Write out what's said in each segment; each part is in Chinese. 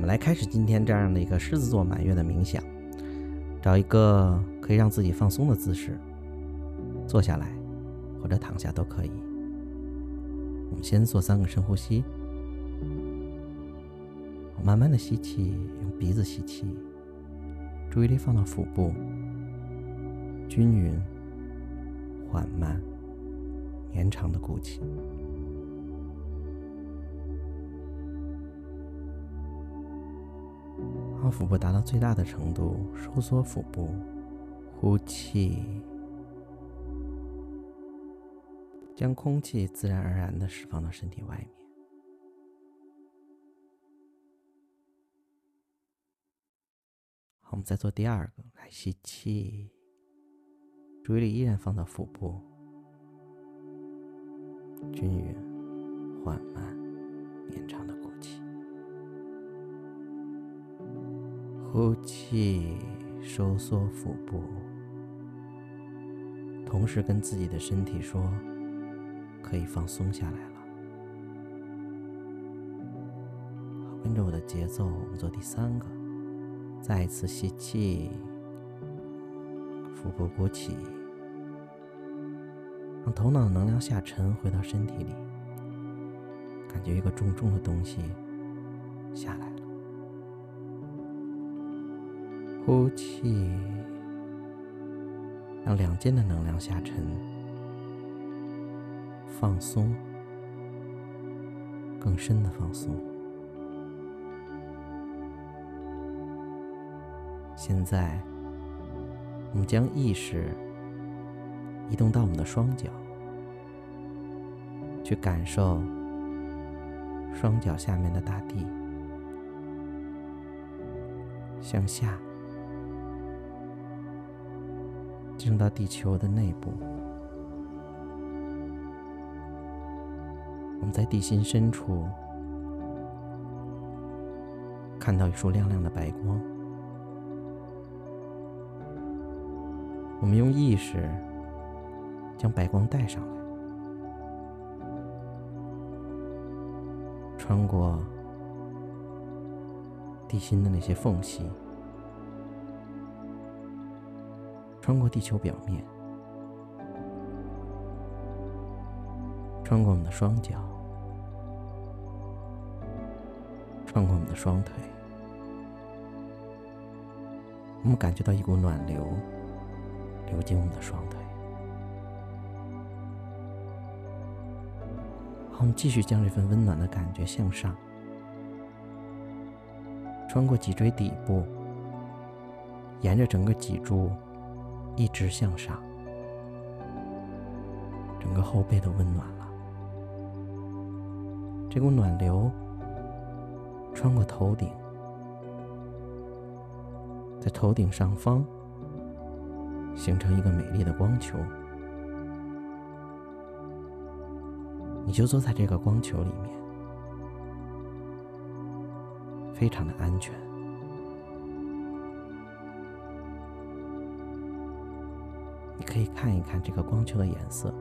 我们来开始今天这样的一个狮子座满月的冥想，找一个可以让自己放松的姿势，坐下来或者躺下都可以。我们先做三个深呼吸，慢慢的吸气，用鼻子吸气，注意力放到腹部，均匀、缓慢、绵长的鼓气。让腹部达到最大的程度，收缩腹部，呼气，将空气自然而然的释放到身体外面。好，我们再做第二个，来吸气，注意力依然放到腹部，均匀、缓慢、绵长呼气，收缩腹部，同时跟自己的身体说：“可以放松下来了。”，跟着我的节奏，我们做第三个。再一次吸气，腹部鼓起，让头脑能量下沉，回到身体里，感觉一个重重的东西下来。呼气，让两肩的能量下沉，放松，更深的放松。现在，我们将意识移动到我们的双脚，去感受双脚下面的大地，向下。进入到地球的内部，我们在地心深处看到一束亮亮的白光。我们用意识将白光带上来，穿过地心的那些缝隙。穿过地球表面，穿过我们的双脚，穿过我们的双腿，我们感觉到一股暖流流进我们的双腿。好，我们继续将这份温暖的感觉向上，穿过脊椎底部，沿着整个脊柱。一直向上，整个后背都温暖了。这股暖流穿过头顶，在头顶上方形成一个美丽的光球。你就坐在这个光球里面，非常的安全。可以看一看这个光球的颜色，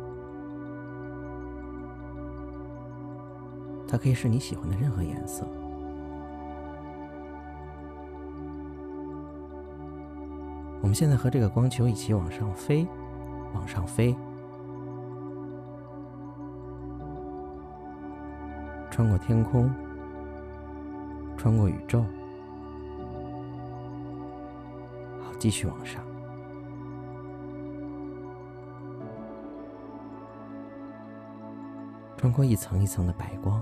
它可以是你喜欢的任何颜色。我们现在和这个光球一起往上飞，往上飞，穿过天空，穿过宇宙，好，继续往上。穿过一层一层的白光，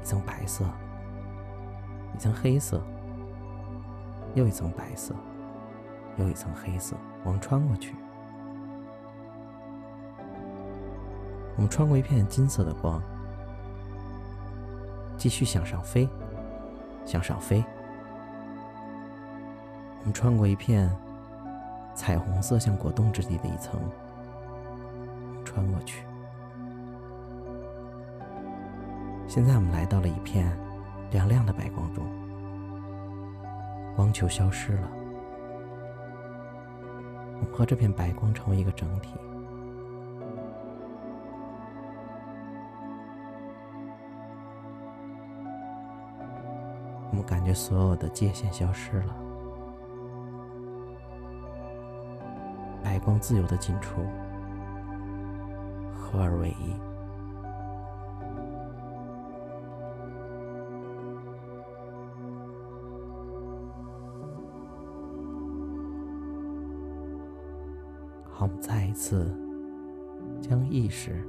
一层白色，一层黑色，又一层白色，又一层黑色，我们穿过去。我们穿过一片金色的光，继续向上飞，向上飞。我们穿过一片彩虹色，像果冻质地的一层。穿过去。现在我们来到了一片亮亮的白光中，光球消失了，我们和这片白光成为一个整体。我们感觉所有的界限消失了，白光自由的进出，合而为一。好，我们再一次将意识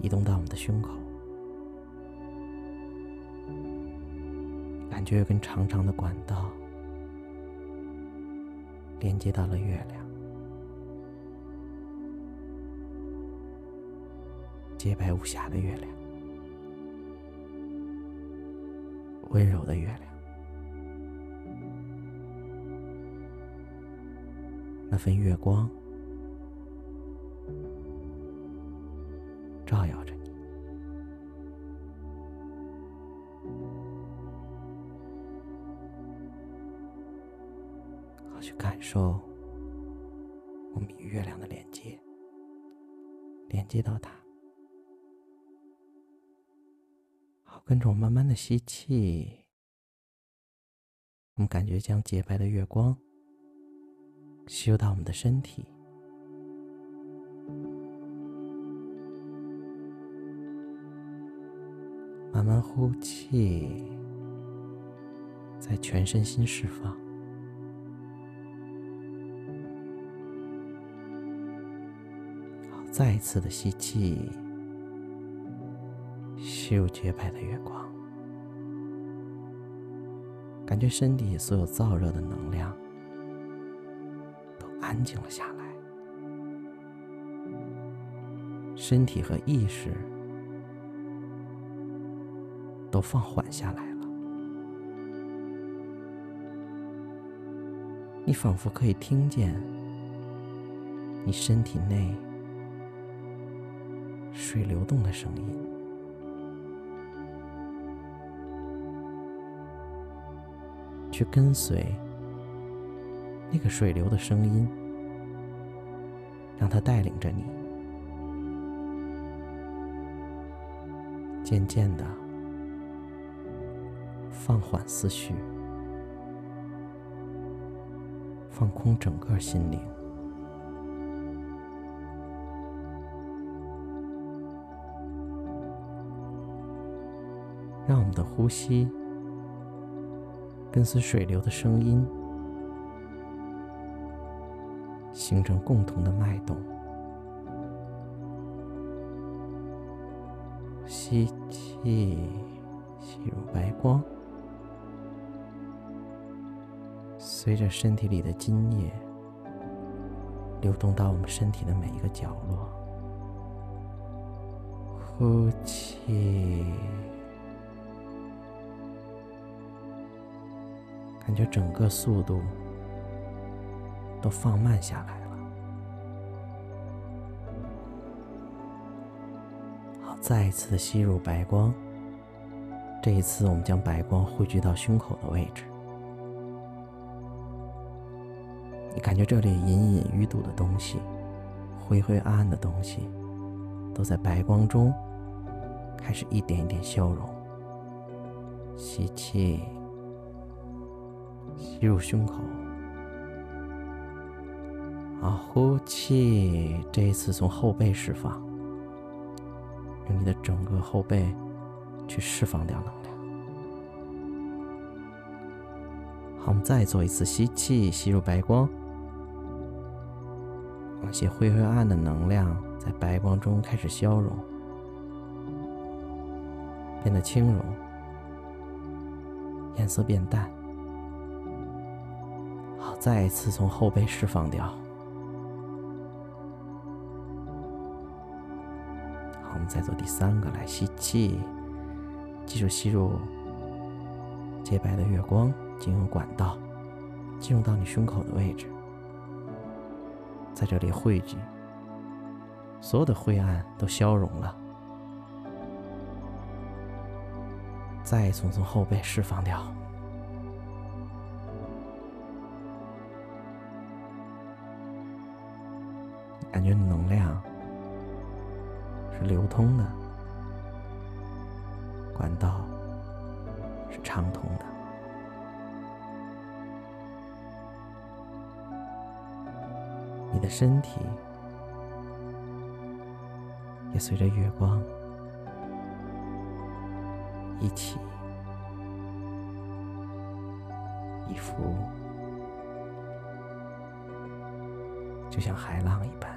移动到我们的胸口。感觉有根长长的管道连接到了月亮，洁白无瑕的月亮，温柔的月亮，那份月光吸气，我们感觉将洁白的月光吸入到我们的身体。慢慢呼气，在全身心释放。好再一次的吸气，吸入洁白的月光，感觉身体所有燥热的能量都安静了下来，身体和意识都放缓下来了，你仿佛可以听见你身体内。水流动的声音，去跟随那个水流的声音，让它带领着你，渐渐的放缓思绪，放空整个心灵。让我们的呼吸跟随水流的声音，形成共同的脉动。吸气，吸入白光，随着身体里的津液流动到我们身体的每一个角落。呼气。感觉整个速度都放慢下来了。好，再一次吸入白光。这一次，我们将白光汇聚到胸口的位置。你感觉这里隐隐淤堵的东西、灰灰暗暗的东西，都在白光中开始一点一点消融。吸气。吸入胸口，啊，呼气。这一次从后背释放，用你的整个后背去释放掉能量。好，我们再做一次吸气，吸入白光，那些灰灰暗的能量在白光中开始消融，变得轻柔，颜色变淡。再一次从后背释放掉。好，我们再做第三个，来吸气，记住吸入洁白的月光，进入管道进入到你胸口的位置，在这里汇聚，所有的灰暗都消融了。再从从后背释放掉。感觉能量是流通的，管道是畅通的。你的身体也随着月光一起一浮，就像海浪一般，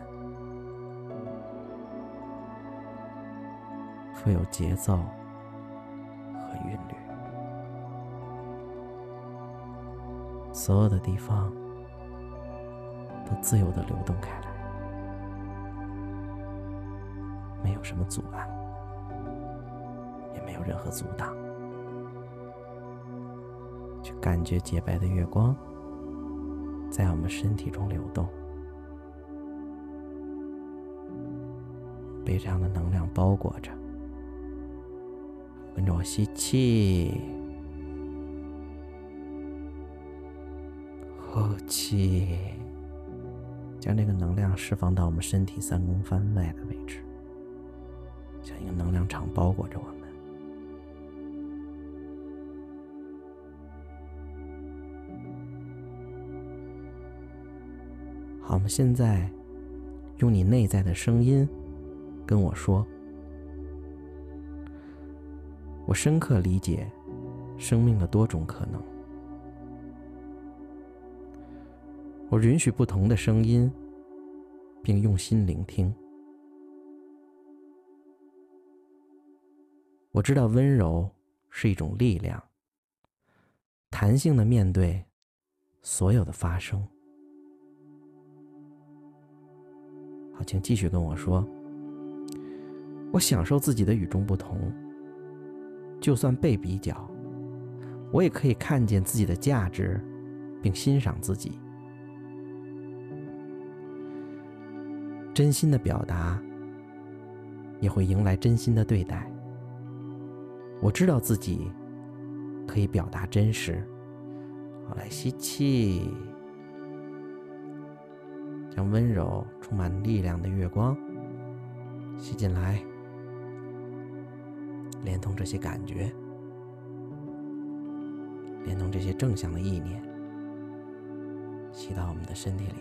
富有节奏和韵律。所有的地方都自由的流动开来，没有什么阻碍，也没有任何阻挡。去感觉洁白的月光在我们身体中流动，被这样的能量包裹着。跟着我吸气。呼气，将这个能量释放到我们身体三公分外的位置，像一个能量场包裹着我们。好，我们现在用你内在的声音跟我说：“我深刻理解生命的多种可能。”我允许不同的声音，并用心聆听。我知道温柔是一种力量，弹性的面对所有的发生。好，请继续跟我说。我享受自己的与众不同，就算被比较，我也可以看见自己的价值，并欣赏自己。真心的表达，也会迎来真心的对待。我知道自己可以表达真实。好，来吸气，将温柔、充满力量的月光吸进来，连同这些感觉，连同这些正向的意念，吸到我们的身体里。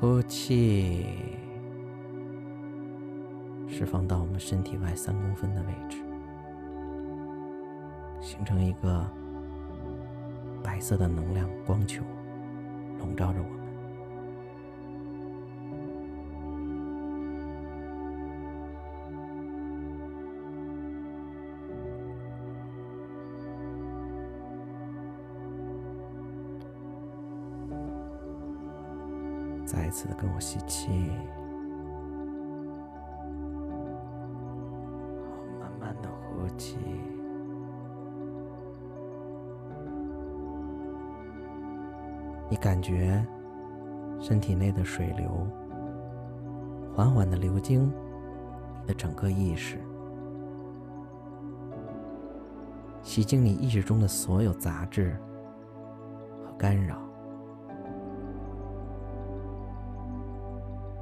呼气，释放到我们身体外三公分的位置，形成一个白色的能量光球，笼罩着我们。再一次的跟我吸气，好，慢慢的呼气。你感觉身体内的水流缓缓的流经你的整个意识，洗净你意识中的所有杂质和干扰。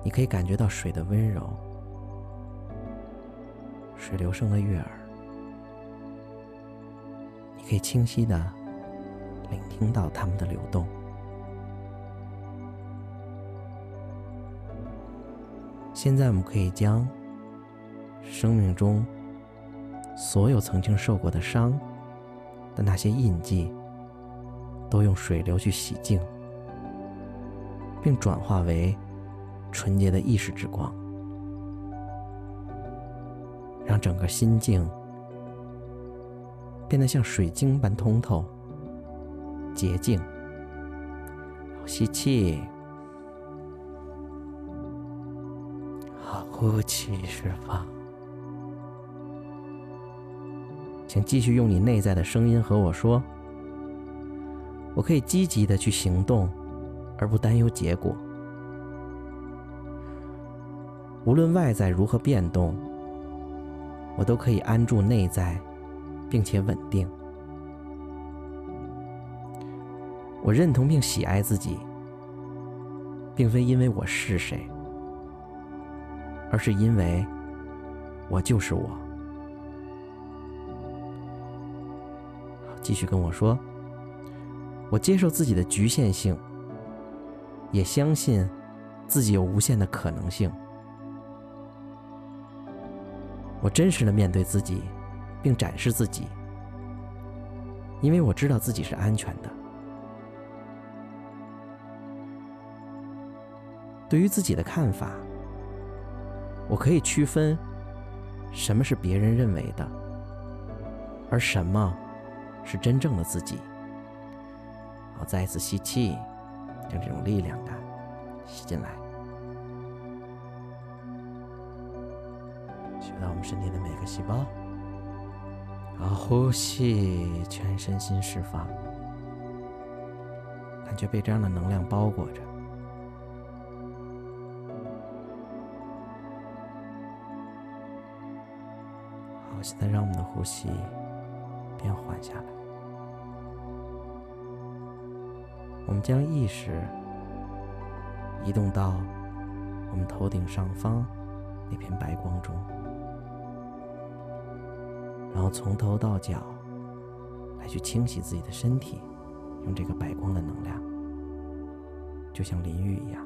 你可以感觉到水的温柔，水流声的悦耳。你可以清晰的聆听到它们的流动。现在，我们可以将生命中所有曾经受过的伤的那些印记，都用水流去洗净，并转化为。纯洁的意识之光，让整个心境变得像水晶般通透、洁净。吸气，好，呼气，释放。请继续用你内在的声音和我说：“我可以积极的去行动，而不担忧结果。”无论外在如何变动，我都可以安住内在，并且稳定。我认同并喜爱自己，并非因为我是谁，而是因为我就是我。继续跟我说：“我接受自己的局限性，也相信自己有无限的可能性。我真实的面对自己，并展示自己，因为我知道自己是安全的。对于自己的看法，我可以区分什么是别人认为的，而什么……”是真正的自己。好，再一次吸气，将这种力量感吸进来，吸到我们身体的每个细胞。好，呼吸，全身心释放，感觉被这样的能量包裹着。好，现在让我们的呼吸变缓下来。我们将意识移动到我们头顶上方那片白光中，然后从头到脚来去清洗自己的身体，用这个白光的能量，就像淋浴一样。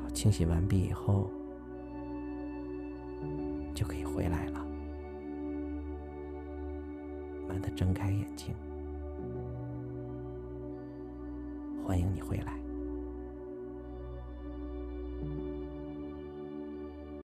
好，清洗完毕以后，就可以回来了。慢的睁开眼睛，欢迎你回来。